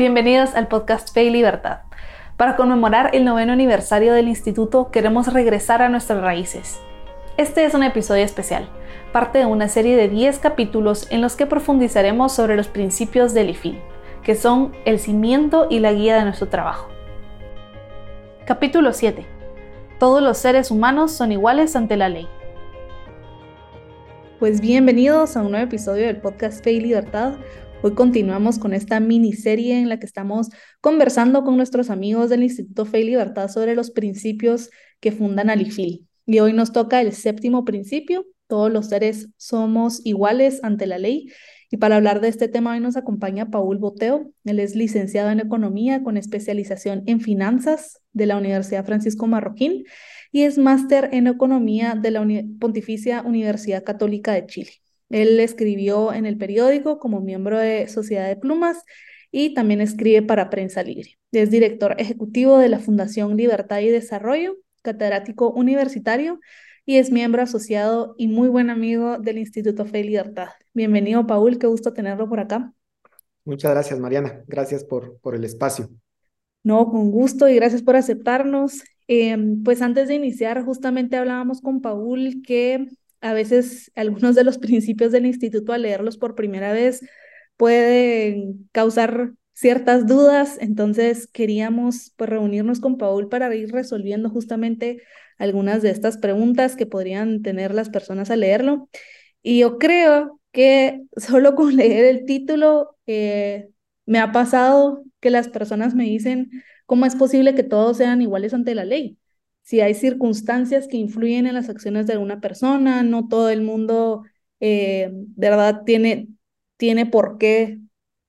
Bienvenidos al podcast Fe y Libertad. Para conmemorar el noveno aniversario del instituto queremos regresar a nuestras raíces. Este es un episodio especial, parte de una serie de 10 capítulos en los que profundizaremos sobre los principios del IFIL, que son el cimiento y la guía de nuestro trabajo. Capítulo 7. Todos los seres humanos son iguales ante la ley. Pues bienvenidos a un nuevo episodio del podcast Fe y Libertad, Hoy continuamos con esta miniserie en la que estamos conversando con nuestros amigos del Instituto Fe y Libertad sobre los principios que fundan al IFIL. Y hoy nos toca el séptimo principio, todos los seres somos iguales ante la ley. Y para hablar de este tema hoy nos acompaña Paul Boteo. Él es licenciado en Economía con especialización en Finanzas de la Universidad Francisco Marroquín y es máster en Economía de la Pontificia Universidad Católica de Chile. Él escribió en el periódico como miembro de Sociedad de Plumas y también escribe para Prensa Libre. Es director ejecutivo de la Fundación Libertad y Desarrollo, catedrático universitario y es miembro asociado y muy buen amigo del Instituto Fe y Libertad. Bienvenido, Paul, qué gusto tenerlo por acá. Muchas gracias, Mariana. Gracias por, por el espacio. No, con gusto y gracias por aceptarnos. Em, pues antes de iniciar, justamente hablábamos con Paul que a veces algunos de los principios del instituto al leerlos por primera vez pueden causar ciertas dudas, entonces queríamos pues, reunirnos con Paul para ir resolviendo justamente algunas de estas preguntas que podrían tener las personas al leerlo. Y yo creo que solo con leer el título eh, me ha pasado que las personas me dicen, ¿cómo es posible que todos sean iguales ante la ley? Si hay circunstancias que influyen en las acciones de una persona, no todo el mundo eh, de verdad tiene, tiene por qué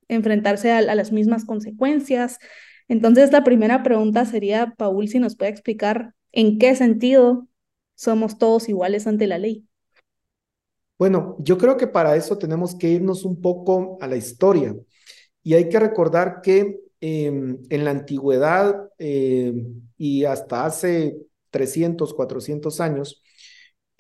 enfrentarse a, las mismas consecuencias. Entonces, la primera pregunta sería, Paul, si nos puede explicar en qué sentido somos todos iguales ante la ley. Bueno, yo creo que para eso tenemos que irnos un poco a la historia y hay que recordar que em, en la antigüedad em, y hasta hace 300, 400 años,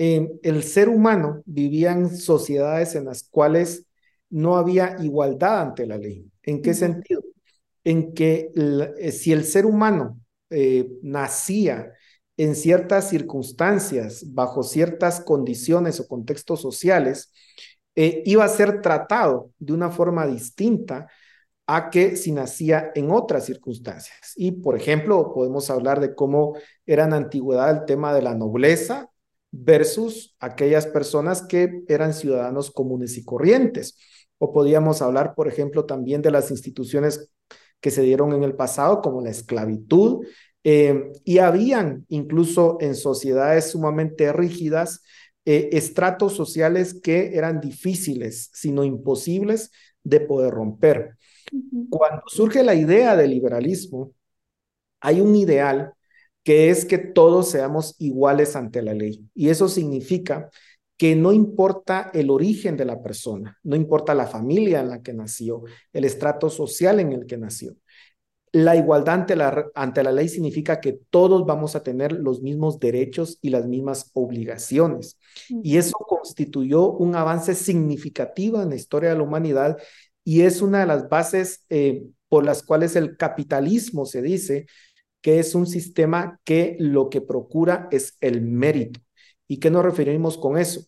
eh, el ser humano vivía en sociedades en las cuales no había igualdad ante la ley. ¿En qué sentido? En que eh, si el ser humano eh, nacía en ciertas circunstancias, bajo ciertas condiciones o contextos sociales, iba a ser tratado de una forma distinta a que si nacía en otras circunstancias. Y, por ejemplo, podemos hablar de cómo era en antigüedad el tema de la nobleza versus aquellas personas que eran ciudadanos comunes y corrientes. O podríamos hablar, por ejemplo, también de las instituciones que se dieron en el pasado, como la esclavitud, eh, y habían incluso en sociedades sumamente rígidas eh, estratos sociales que eran difíciles, sino imposibles de poder romper. Cuando surge la idea del liberalismo, hay un ideal que es que todos seamos iguales ante la ley. Y eso significa que no importa el origen de la persona, no importa la familia en la que nació, el estrato social en el que nació. La igualdad ante la, ante la ley significa que todos vamos a tener los mismos derechos y las mismas obligaciones. Y eso constituyó un avance significativo en la historia de la humanidad y es una de las bases eh, por las cuales el capitalismo se dice que es un sistema que lo que procura es el mérito. ¿Y qué nos referimos con eso?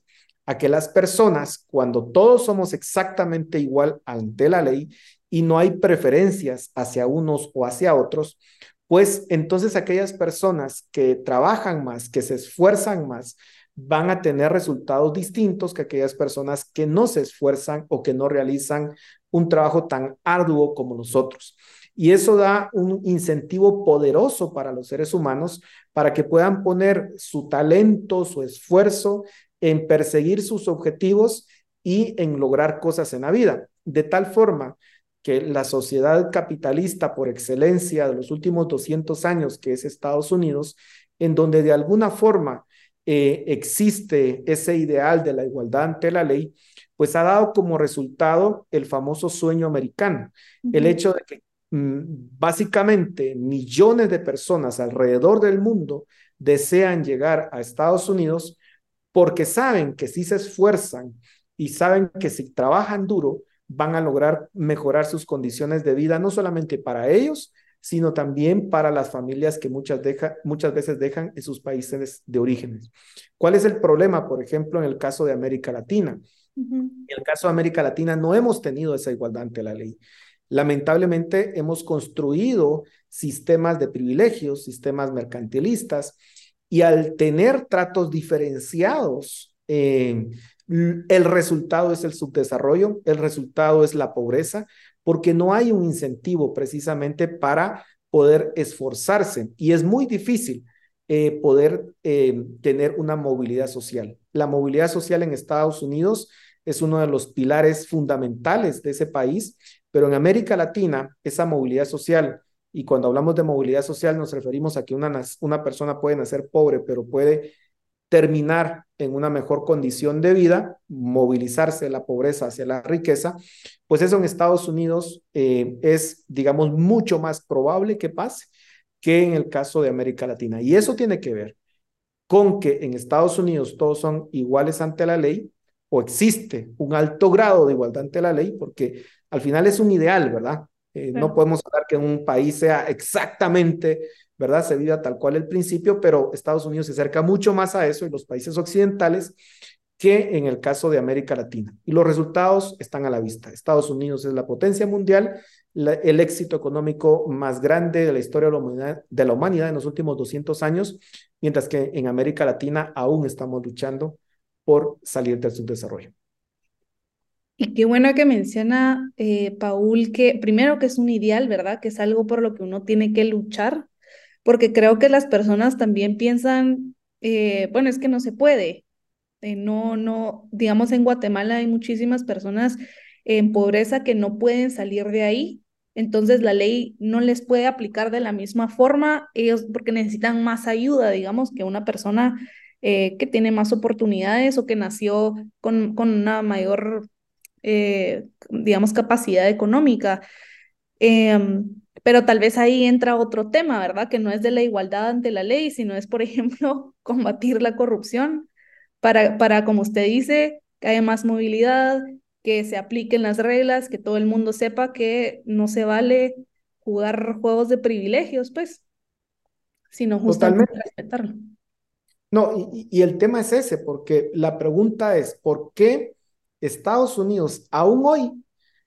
A que las personas, cuando todos somos exactamente igual ante la ley y no hay preferencias hacia unos o hacia otros, pues entonces aquellas personas que trabajan más, que se esfuerzan más, van a tener resultados distintos que aquellas personas que no se esfuerzan o que no realizan un trabajo tan arduo como nosotros. Y eso da un incentivo poderoso para los seres humanos para que puedan poner su talento, su esfuerzo en perseguir sus objetivos y en lograr cosas en la vida. De tal forma que la sociedad capitalista por excelencia de los últimos 200 años, que es Estados Unidos, en donde de alguna forma eh, existe ese ideal de la igualdad ante la ley, pues ha dado como resultado el famoso sueño americano, el hecho de que mm, básicamente millones de personas alrededor del mundo desean llegar a Estados Unidos porque saben que si se esfuerzan y saben que si trabajan duro, van a lograr mejorar sus condiciones de vida, no solamente para ellos, sino también para las familias que muchas, deja, muchas veces dejan en sus países de orígenes. ¿Cuál es el problema, por ejemplo, en el caso de América Latina? En el caso de América Latina no hemos tenido esa igualdad ante la ley. Lamentablemente hemos construido sistemas de privilegios, sistemas mercantilistas, y al tener tratos diferenciados, eh, el resultado es el subdesarrollo, el resultado es la pobreza, porque no hay un incentivo precisamente para poder esforzarse y es muy difícil eh, poder eh, tener una movilidad social. La movilidad social en Estados Unidos es uno de los pilares fundamentales de ese país, pero en América Latina esa movilidad social, y cuando hablamos de movilidad social nos referimos a que una, una persona puede nacer pobre, pero puede terminar en una mejor condición de vida, movilizarse de la pobreza hacia la riqueza, pues eso en Estados Unidos eh, es, digamos, mucho más probable que pase que en el caso de América Latina. Y eso tiene que ver con que en Estados Unidos todos son iguales ante la ley o existe un alto grado de igualdad ante la ley, porque al final es un ideal, ¿verdad? Eh, no podemos hablar que un país sea exactamente ¿verdad? Se vive tal cual el principio, pero Estados Unidos se acerca mucho más a eso y los países occidentales que en el caso de América Latina. Y los resultados están a la vista. Estados Unidos es la potencia mundial, el éxito económico más grande de la historia de la, humanidad, en los últimos 200 años, mientras que en América Latina aún estamos luchando por salir del subdesarrollo. Y qué bueno que menciona eh, Paul que primero que es un ideal, ¿verdad? Que es algo por lo que uno tiene que luchar porque creo que las personas también piensan, eh, bueno, es que no se puede. Eh, no, no, digamos, en Guatemala hay muchísimas personas en pobreza que no pueden salir de ahí. Entonces la ley no les puede aplicar de la misma forma, ellos porque necesitan más ayuda, digamos, que una persona eh, que tiene más oportunidades o que nació con, con una mayor, digamos, capacidad económica. Em, pero tal vez ahí entra otro tema, ¿verdad? Que no es de la igualdad ante la ley, sino es, por ejemplo, combatir la corrupción para, para, como usted dice, que haya más movilidad, que se apliquen las reglas, que todo el mundo sepa que no se vale jugar juegos de privilegios, pues, sino justamente respetarlo. No, y, y el tema es ese, porque la pregunta es, ¿por qué Estados Unidos aún hoy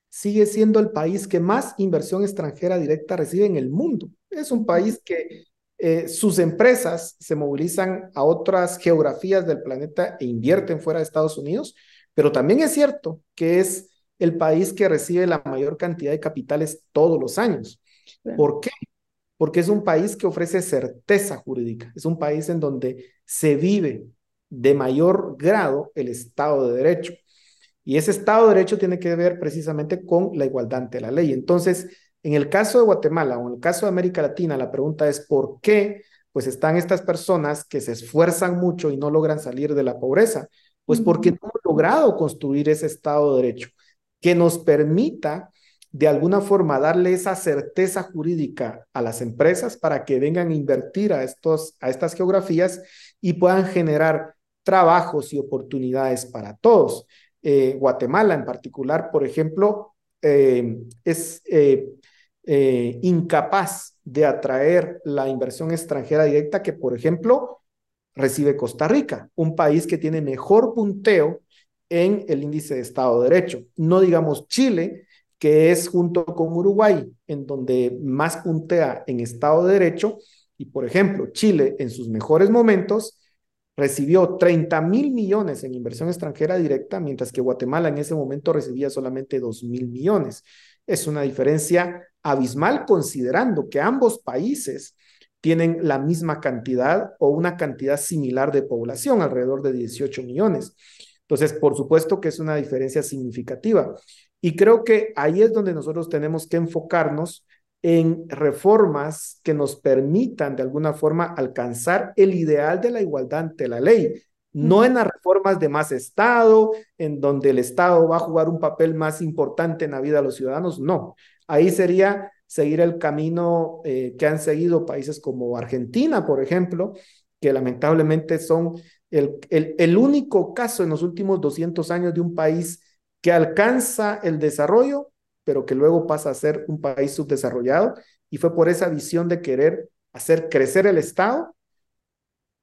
sigue siendo el país que más inversión extranjera directa recibe en el mundo. Es un país que eh, sus empresas se movilizan a otras geografías del planeta e invierten fuera de Estados Unidos, pero también es cierto que es el país que recibe la mayor cantidad de capitales todos los años. ¿Por qué? Porque es un país que ofrece certeza jurídica, es un país en donde se vive de mayor grado el Estado de Derecho. Y ese Estado de Derecho tiene que ver precisamente con la igualdad ante la ley. Entonces, en el caso de Guatemala o en el caso de América Latina, la pregunta es ¿por qué pues están estas personas que se esfuerzan mucho y no logran salir de la pobreza? Pues porque no logrado construir ese Estado de Derecho que nos permita de alguna forma darle esa certeza jurídica a las empresas para que vengan a invertir a, estos, a estas geografías y puedan generar trabajos y oportunidades para todos. Eh, Guatemala en particular, por ejemplo, eh, es eh, incapaz de atraer la inversión extranjera directa que, por ejemplo, recibe Costa Rica, un país que tiene mejor punteo en el índice de Estado de Derecho. No digamos Chile, que es junto con Uruguay, en donde más puntea en Estado de Derecho. Y, por ejemplo, Chile en sus mejores momentos recibió 30 mil millones en inversión extranjera directa, mientras que Guatemala en ese momento recibía solamente 2 mil millones. Es una diferencia abismal considerando que ambos países tienen la misma cantidad o una cantidad similar de población, alrededor de 18 millones. Entonces, por supuesto que es una diferencia significativa. Y creo que ahí es donde nosotros tenemos que enfocarnos en reformas que nos permitan de alguna forma alcanzar el ideal de la igualdad ante la ley, no en las reformas de más Estado, en donde el Estado va a jugar un papel más importante en la vida de los ciudadanos, no. Ahí sería seguir el camino eh, que han seguido países como Argentina, por ejemplo, que lamentablemente son el, el, el único caso en los últimos 200 años de un país que alcanza el desarrollo, pero que luego pasa a ser un país subdesarrollado. Y fue por esa visión de querer hacer crecer el Estado,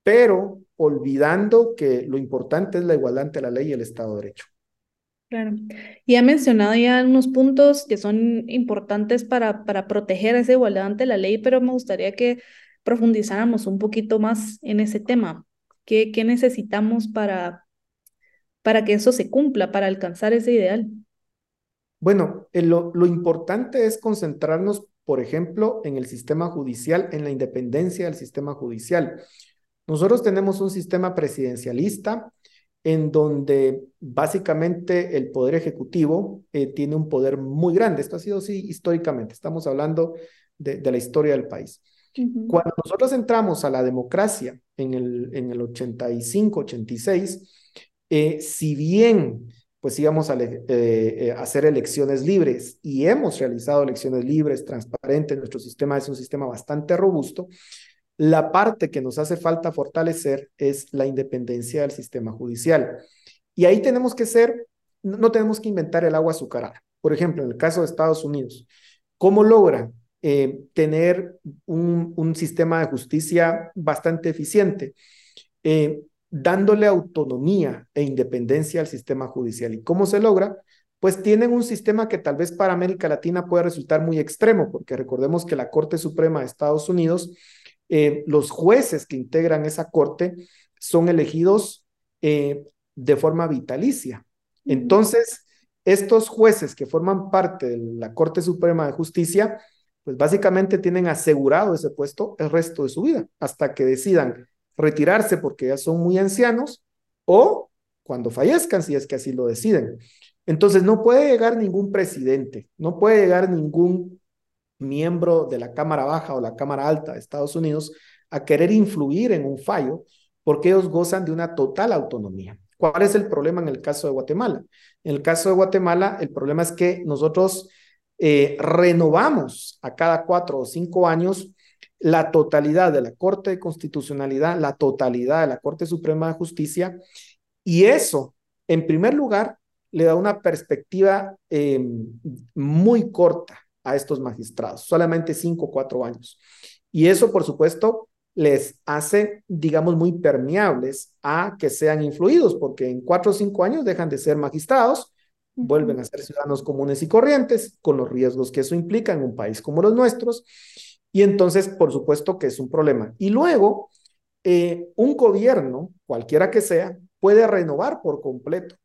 pero olvidando que lo importante es la igualdad ante la ley y el Estado de Derecho. Claro. Y ha mencionado ya unos puntos que son importantes para, para proteger esa igualdad ante la ley, pero me gustaría que profundizáramos un poquito más en ese tema. ¿Qué, qué necesitamos para, para que eso se cumpla, para alcanzar ese ideal? Bueno, lo, lo importante es concentrarnos, por ejemplo, en el sistema judicial, en la independencia del sistema judicial. Nosotros tenemos un sistema presidencialista en donde básicamente el poder ejecutivo eh, tiene un poder muy grande. Esto ha sido así históricamente, estamos hablando de, de la historia del país. Cuando nosotros entramos a la democracia en el, en el 85, 86, eh, si bien pues íbamos a eh, eh, hacer elecciones libres y hemos realizado elecciones libres, transparentes, nuestro sistema es un sistema bastante robusto, la parte que nos hace falta fortalecer es la independencia del sistema judicial. Y ahí tenemos que ser, no tenemos que inventar el agua azucarada. Por ejemplo, en el caso de Estados Unidos, ¿cómo logran eh, tener un, un, sistema de justicia bastante eficiente? Eh, dándole autonomía e independencia al sistema judicial. ¿Y cómo se logra? Pues tienen un sistema que tal vez para América Latina puede resultar muy extremo, porque recordemos que la Corte Suprema de Estados Unidos eh, los jueces que integran esa corte son elegidos de forma vitalicia. Entonces, estos jueces que forman parte de la Corte Suprema de Justicia, pues básicamente tienen asegurado ese puesto el resto de su vida, hasta que decidan retirarse porque ya son muy ancianos o cuando fallezcan, si es que así lo deciden. Entonces, no puede llegar ningún presidente, no puede llegar ningún miembro de la Cámara Baja o la Cámara Alta de Estados Unidos a querer influir en un fallo porque ellos gozan de una total autonomía. ¿Cuál es el problema en el caso de Guatemala? En el caso de Guatemala, el problema es que nosotros eh, renovamos a cada cuatro o cinco años la totalidad de la Corte de Constitucionalidad, la totalidad de la Corte Suprema de Justicia, y eso, en primer lugar, le da una perspectiva eh, muy corta a estos magistrados, solamente cinco o cuatro años. Y eso, por supuesto, les hace, digamos, muy permeables a que sean influidos, porque en cuatro o cinco años dejan de ser magistrados, vuelven a ser ciudadanos comunes y corrientes, con los riesgos que eso implica en un país como los nuestros. Y entonces, por supuesto que es un problema. Y luego, eh, un gobierno, cualquiera que sea, puede renovar por completo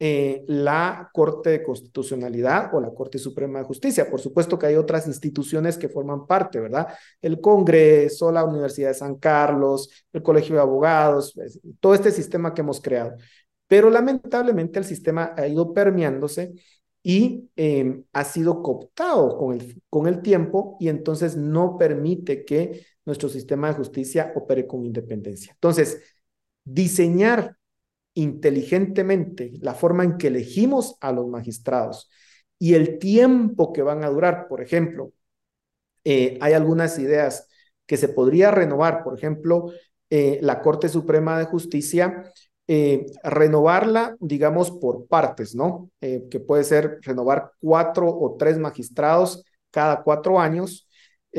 eh, la Corte de Constitucionalidad o la Corte Suprema de Justicia. Por supuesto que hay otras instituciones que forman parte, ¿verdad? El Congreso, la Universidad de San Carlos, el Colegio de Abogados, todo este sistema que hemos creado. Pero lamentablemente el sistema ha ido permeándose y em, ha sido cooptado con el, con el tiempo y entonces no permite que nuestro sistema de justicia opere con independencia. Entonces, diseñar inteligentemente la forma en que elegimos a los magistrados y el tiempo que van a durar. Por ejemplo, eh, hay algunas ideas que se podría renovar, por ejemplo, eh, la Corte Suprema de Justicia, eh, renovarla, digamos, por partes, ¿no? que puede ser renovar cuatro o tres magistrados cada cuatro años,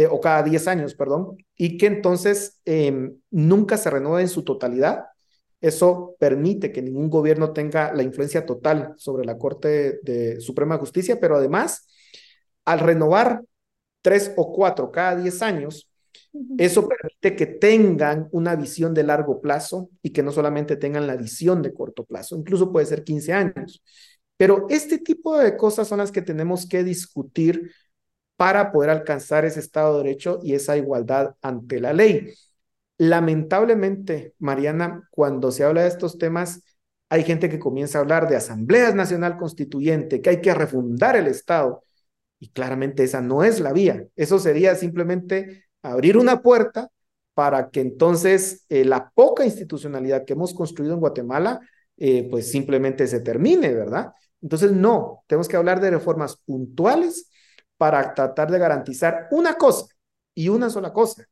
o cada diez años, perdón, y que entonces em, nunca se renueve en su totalidad, eso permite que ningún gobierno tenga la influencia total sobre la Corte de, Suprema Justicia, pero además, al renovar tres o cuatro cada diez años, eso permite que tengan una visión de largo plazo y que no solamente tengan la visión de corto plazo, incluso puede ser 15 años. Pero este tipo de cosas son las que tenemos que discutir para poder alcanzar ese Estado de Derecho y esa igualdad ante la ley. Lamentablemente, Mariana, cuando se habla de estos temas, hay gente que comienza a hablar de Asambleas Nacional Constituyente, que hay que refundar el Estado. Y claramente esa no es la vía. Eso sería simplemente abrir una puerta para que entonces eh, la poca institucionalidad que hemos construido en Guatemala, eh, pues simplemente se termine, ¿verdad? Entonces, no, tenemos que hablar de reformas puntuales para tratar de garantizar una cosa y una sola cosa,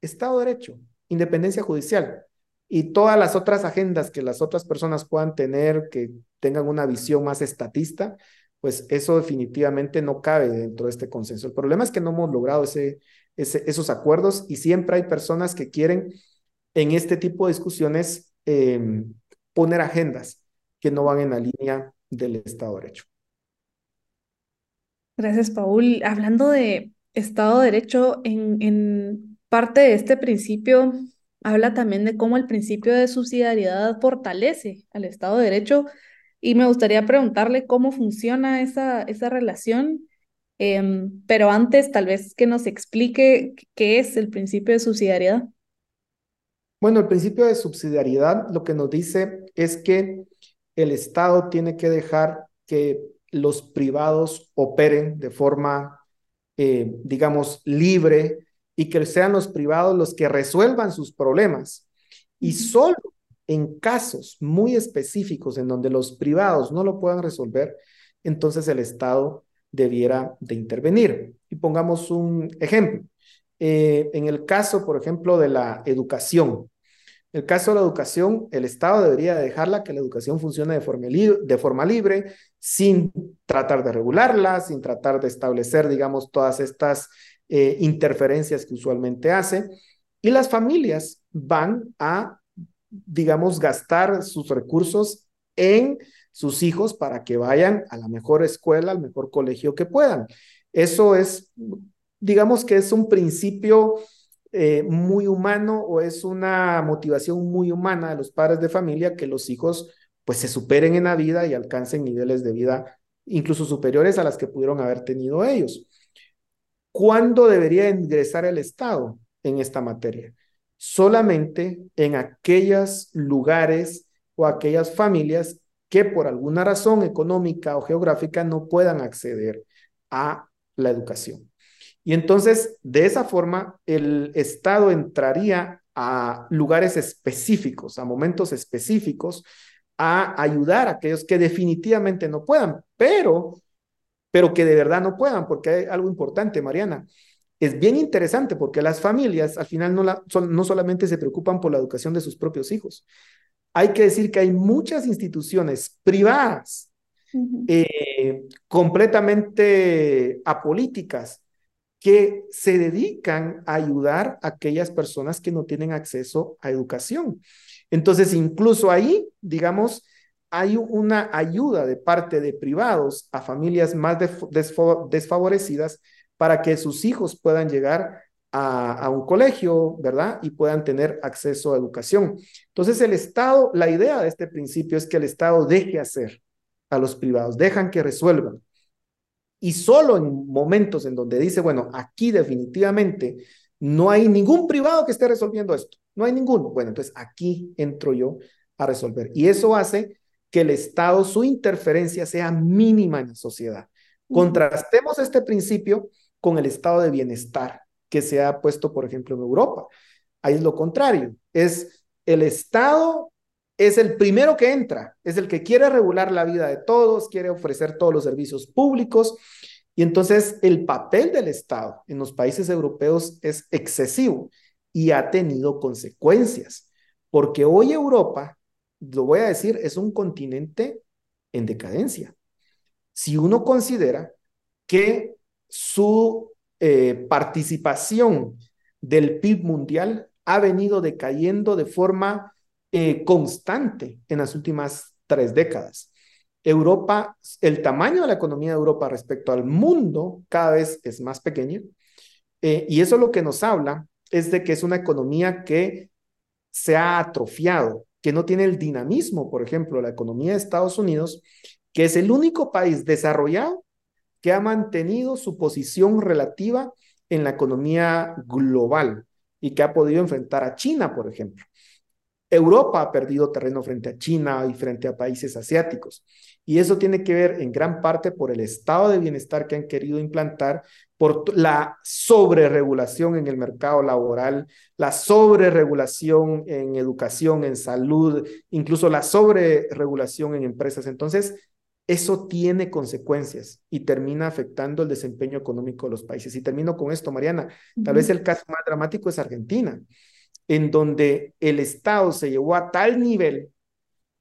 Estado de Derecho, independencia judicial. y todas las otras agendas que las otras personas puedan tener, que tengan una visión más estatista, pues eso definitivamente no cabe dentro de este consenso. El problema es que no hemos logrado ese, esos acuerdos y siempre hay personas que quieren en este tipo de discusiones em, poner agendas que no van en la línea del Estado de Derecho. Gracias, Paul. Hablando de Estado de Derecho, en, parte de este principio habla también de cómo el principio de subsidiariedad fortalece al Estado de Derecho y me gustaría preguntarle cómo funciona esa, esa relación, em, pero antes tal vez que nos explique qué es el principio de subsidiariedad. Bueno, el principio de subsidiariedad lo que nos dice es que el Estado tiene que dejar que los privados operen de forma, eh, digamos, libre y que sean los privados los que resuelvan sus problemas. Y solo en casos muy específicos en donde los privados no lo puedan resolver, entonces el Estado debiera de intervenir. Y pongamos un ejemplo. Eh, en el caso, por ejemplo, de la educación, el caso de la educación, el Estado debería dejarla que la educación funcione de forma, de forma libre, sin tratar de regularla, sin tratar de establecer, digamos, todas estas eh, interferencias que usualmente hace. Y las familias van a, digamos, gastar sus recursos en sus hijos para que vayan a la mejor escuela, al mejor colegio que puedan. Eso es, digamos que es un principio eh, muy humano o es una motivación muy humana de los padres de familia que los hijos pues se superen en la vida y alcancen niveles de vida incluso superiores a las que pudieron haber tenido ellos. ¿Cuándo debería ingresar el Estado en esta materia? Solamente en aquellos lugares o aquellas familias que por alguna razón económica o geográfica no puedan acceder a la educación. Y entonces, de esa forma, el Estado entraría a lugares específicos, a momentos específicos, a ayudar a aquellos que definitivamente no puedan, pero, pero que de verdad no puedan, porque hay algo importante, Mariana. Es bien interesante porque las familias al final no, la, no solamente se preocupan por la educación de sus propios hijos. Hay que decir que hay muchas instituciones privadas eh, completamente apolíticas que se dedican a ayudar a aquellas personas que no tienen acceso a educación. Entonces, incluso ahí, digamos, hay una ayuda de parte de privados a familias más desfavorecidas para que sus hijos puedan llegar a, un colegio, ¿verdad? Y puedan tener acceso a educación. Entonces, el Estado, la idea de este principio es que el Estado deje hacer a los privados, dejan que resuelvan. Y solo en momentos en donde dice, bueno, aquí definitivamente no hay ningún privado que esté resolviendo esto, no hay ninguno. Bueno, entonces aquí entro yo a resolver. Y eso hace que el Estado, su interferencia sea mínima en la sociedad. Contrastemos este principio con el estado de bienestar que se ha puesto, por ejemplo, en Europa. Ahí es lo contrario, es el Estado es el primero que entra, es el que quiere regular la vida de todos, quiere ofrecer todos los servicios públicos. Y entonces el papel del Estado en los países europeos es excesivo y ha tenido consecuencias, porque hoy Europa, lo voy a decir, es un continente en decadencia. Si uno considera que su eh, participación del PIB mundial ha venido decayendo de forma eh, constante en las últimas tres décadas. Europa, el tamaño de la economía de Europa respecto al mundo cada vez es más pequeño. Eh, y eso lo que nos habla es de que es una economía que se ha atrofiado, que no tiene el dinamismo, por ejemplo, la economía de Estados Unidos, que es el único país desarrollado que ha mantenido su posición relativa en la economía global y que ha podido enfrentar a China, por ejemplo. Europa ha perdido terreno frente a China y frente a países asiáticos. Y eso tiene que ver en gran parte por el estado de bienestar que han querido implantar, por la sobreregulación en el mercado laboral, la sobreregulación en educación, en salud, incluso la sobreregulación en empresas. Entonces, eso tiene consecuencias y termina afectando el desempeño económico de los países. Y termino con esto, Mariana. Tal vez el caso más dramático es Argentina. en donde el Estado se llevó a tal nivel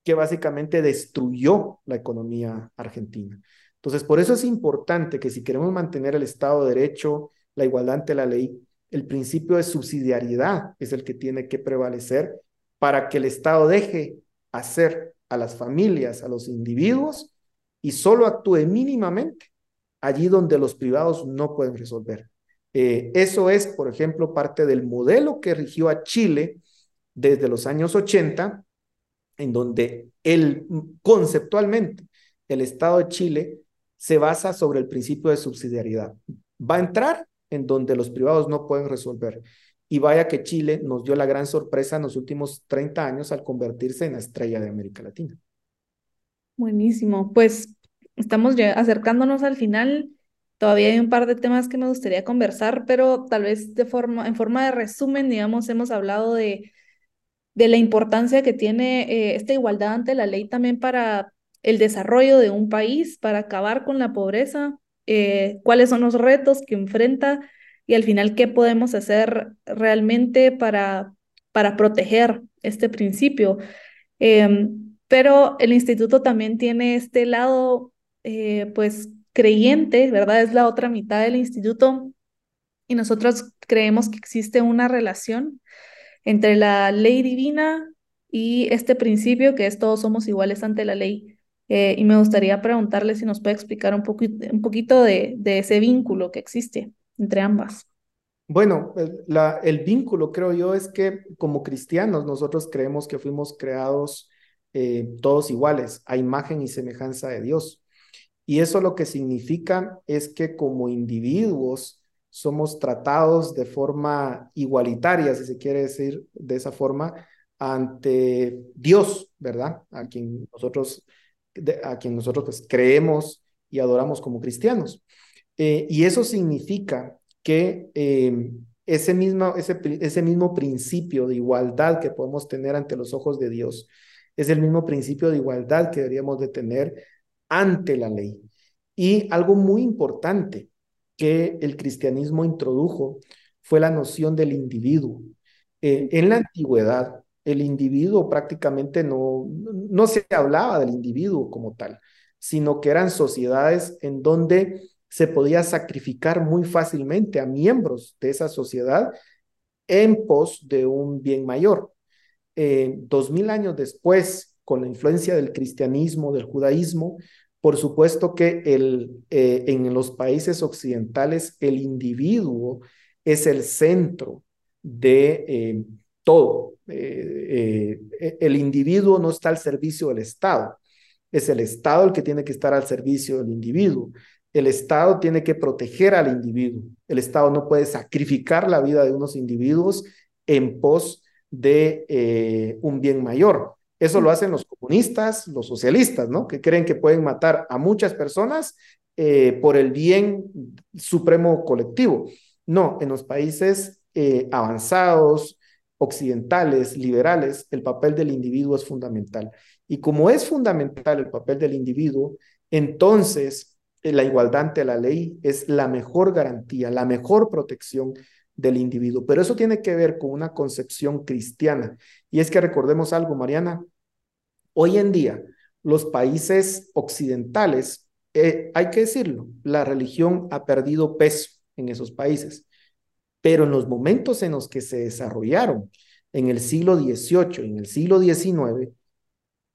que básicamente destruyó la economía argentina. Entonces, por eso es importante que si queremos mantener el Estado de Derecho, la igualdad ante la ley, el principio de subsidiariedad es el que tiene que prevalecer para que el Estado deje hacer a las familias, a los individuos, y solo actúe mínimamente allí donde los privados no pueden resolver. Eh, eso es, por ejemplo, parte del modelo que rigió a Chile desde los años 80, en donde el, conceptualmente el Estado de Chile se basa sobre el principio de subsidiariedad. Va a entrar en donde los privados no pueden resolver. Y vaya que Chile nos dio la gran sorpresa en los últimos 30 años al convertirse en la estrella de América Latina. Buenísimo. Pues estamos acercándonos al final. Todavía hay un par de temas que me gustaría conversar, pero tal vez de forma, en forma de resumen, digamos, hemos hablado de, de la importancia que tiene eh, esta igualdad ante la ley también para el desarrollo de un país, para acabar con la pobreza, eh, cuáles son los retos que enfrenta y al final qué podemos hacer realmente para, para proteger este principio. Em, pero el instituto también tiene este lado, eh, pues, creyente, ¿verdad? Es la otra mitad del instituto y nosotros creemos que existe una relación entre la ley divina y este principio que es todos somos iguales ante la ley. Eh, y me gustaría preguntarle si nos puede explicar un, un poquito de, ese vínculo que existe entre ambas. Bueno, el vínculo creo yo es que como cristianos nosotros creemos que fuimos creados eh, todos iguales, a imagen y semejanza de Dios. Y eso lo que significa es que como individuos somos tratados de forma igualitaria, si se quiere decir de esa forma, ante Dios, ¿verdad? A quien nosotros, a quien nosotros pues, creemos y adoramos como cristianos. Eh, y eso significa que eh, ese, mismo, ese, ese mismo principio de igualdad que podemos tener ante los ojos de Dios es el mismo principio de igualdad que deberíamos de tener ante la ley. Y algo muy importante que el cristianismo introdujo fue la noción del individuo. Eh, en la antigüedad, el individuo prácticamente no, no se hablaba del individuo como tal, sino que eran sociedades en donde se podía sacrificar muy fácilmente a miembros de esa sociedad en pos de un bien mayor. Eh, dos mil años después, con la influencia del cristianismo, del judaísmo, por supuesto que el, eh, en los países occidentales el individuo es el centro de eh, todo. el individuo no está al servicio del Estado, es el Estado el que tiene que estar al servicio del individuo. El Estado tiene que proteger al individuo. El Estado no puede sacrificar la vida de unos individuos en pos de eh, un bien mayor. Eso lo hacen los comunistas, los socialistas, ¿no? Que creen que pueden matar a muchas personas eh, por el bien supremo colectivo. No, en los países eh, avanzados, occidentales, liberales, el papel del individuo es fundamental. Y como es fundamental el papel del individuo, entonces la igualdad ante la ley es la mejor garantía, la mejor protección del individuo. Pero eso tiene que ver con una concepción cristiana. Y es que recordemos algo, Mariana, hoy en día los países occidentales, eh, hay que decirlo, la religión ha perdido peso en esos países. Pero en los momentos en los que se desarrollaron, en el siglo XVIII, en el siglo XIX,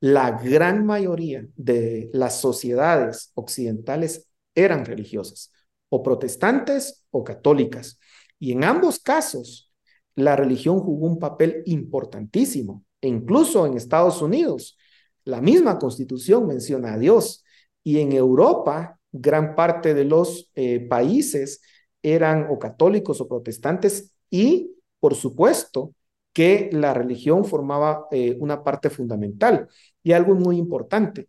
la gran mayoría de las sociedades occidentales eran religiosas, o protestantes o católicas. Y en ambos casos, la religión jugó un papel importantísimo. E incluso en Estados Unidos, la misma constitución menciona a Dios. Y en Europa, gran parte de los eh, países eran o católicos o protestantes y, por supuesto, que la religión formaba eh, una parte fundamental. Y algo muy importante,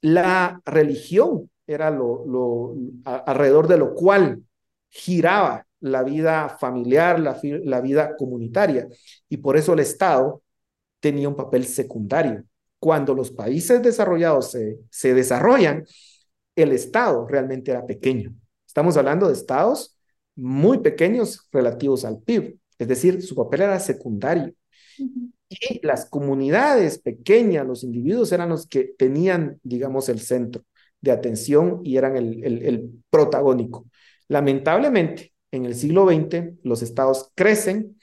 la religión era lo, lo alrededor de lo cual giraba la vida familiar, la, la vida comunitaria. Y por eso el Estado tenía un papel secundario. Cuando los países desarrollados se, se desarrollan, el Estado realmente era pequeño. Estamos hablando de estados muy pequeños relativos al PIB es decir, su papel era secundario. Y las comunidades pequeñas, los individuos eran los que tenían, digamos, el centro de atención y eran el, el protagónico. Lamentablemente, en el siglo XX, los estados crecen,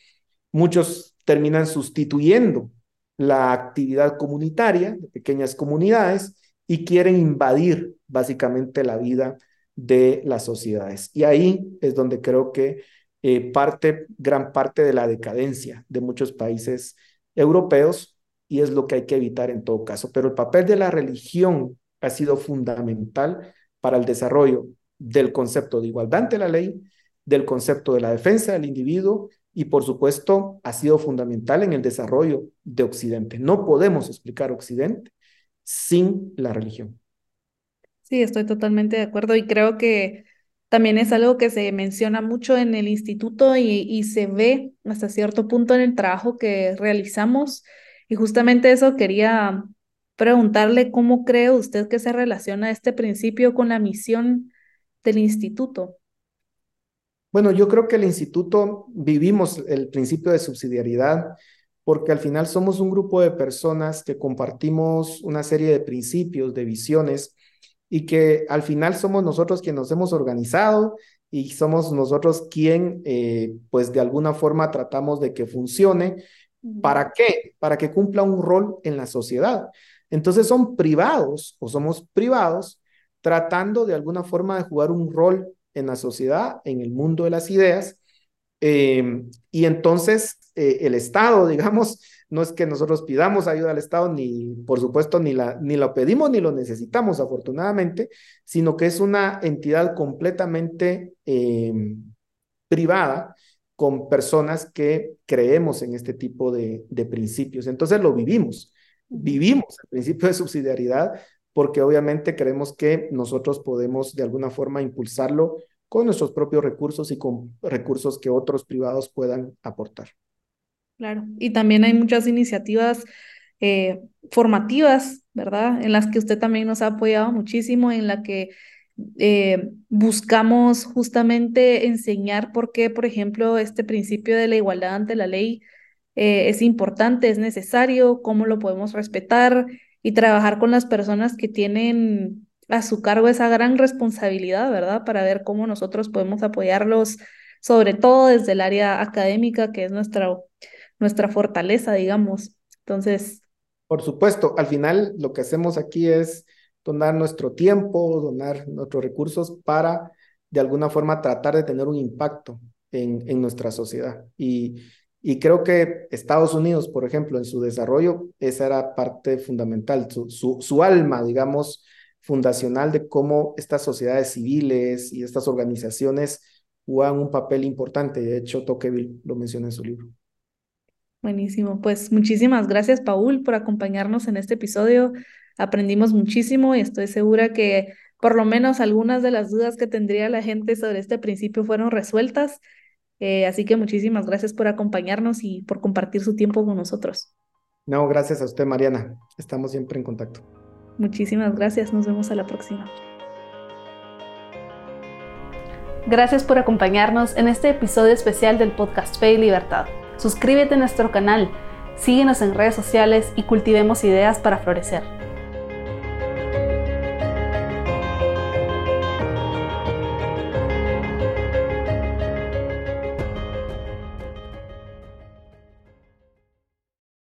muchos terminan sustituyendo la actividad comunitaria de pequeñas comunidades y quieren invadir básicamente la vida de las sociedades. Y ahí es donde creo que eh, parte, gran parte de la decadencia de muchos países europeos y es lo que hay que evitar en todo caso. Pero el papel de la religión ha sido fundamental para el desarrollo del concepto de igualdad ante la ley, del concepto de la defensa del individuo y por supuesto ha sido fundamental en el desarrollo de Occidente. No podemos explicar Occidente sin la religión. Sí, estoy totalmente de acuerdo y creo que también es algo que se menciona mucho en el instituto y, se ve hasta cierto punto en el trabajo que realizamos. Y justamente eso quería preguntarle cómo cree usted que se relaciona este principio con la misión del instituto. Bueno, yo creo que el instituto vivimos el principio de subsidiariedad porque al final somos un grupo de personas que compartimos una serie de principios, de visiones y que al final somos nosotros quienes nos hemos organizado y somos nosotros quien, eh, pues de alguna forma tratamos de que funcione. ¿Para qué? Para que cumpla un rol en la sociedad. Entonces son privados o somos privados tratando de alguna forma de jugar un rol en la sociedad, en el mundo de las ideas. Em, y entonces eh, el Estado, digamos, no es que nosotros pidamos ayuda al Estado, ni por supuesto ni, la, ni lo pedimos ni lo necesitamos, afortunadamente, sino que es una entidad completamente em, privada con personas que creemos en este tipo de, de principios. Entonces lo vivimos, vivimos el principio de subsidiariedad porque obviamente creemos que nosotros podemos de alguna forma impulsarlo con nuestros propios recursos y con recursos que otros privados puedan aportar. Claro, y también hay muchas iniciativas eh, formativas, ¿verdad? En las que usted también nos ha apoyado muchísimo, en la que eh, buscamos justamente enseñar por qué, por ejemplo, este principio de la igualdad ante la ley eh, es importante, es necesario, cómo lo podemos respetar, y trabajar con las personas que tienen a su cargo esa gran responsabilidad, ¿verdad? Para ver cómo nosotros podemos apoyarlos, sobre todo desde el área académica, que es nuestra, nuestra fortaleza, digamos. Entonces... Por supuesto, al final lo que hacemos aquí es donar nuestro tiempo, donar nuestros recursos para de alguna forma tratar de tener un impacto en, en nuestra sociedad. Y y creo que Estados Unidos, por ejemplo, en su desarrollo, esa era parte fundamental, su, alma, digamos, fundacional de cómo estas sociedades civiles y estas organizaciones juegan un papel importante. De hecho, Tocqueville lo menciona en su libro. Buenísimo. Pues muchísimas gracias, Paul, por acompañarnos en este episodio. Aprendimos muchísimo y estoy segura que por lo menos algunas de las dudas que tendría la gente sobre este principio fueron resueltas eh, así que muchísimas gracias por acompañarnos y por compartir su tiempo con nosotros. No, gracias a usted, Mariana. Estamos siempre en contacto. Muchísimas gracias. Nos vemos a la próxima. Gracias por acompañarnos en este episodio especial del podcast Fe y Libertad. Suscríbete a nuestro canal, síguenos en redes sociales y cultivemos ideas para florecer.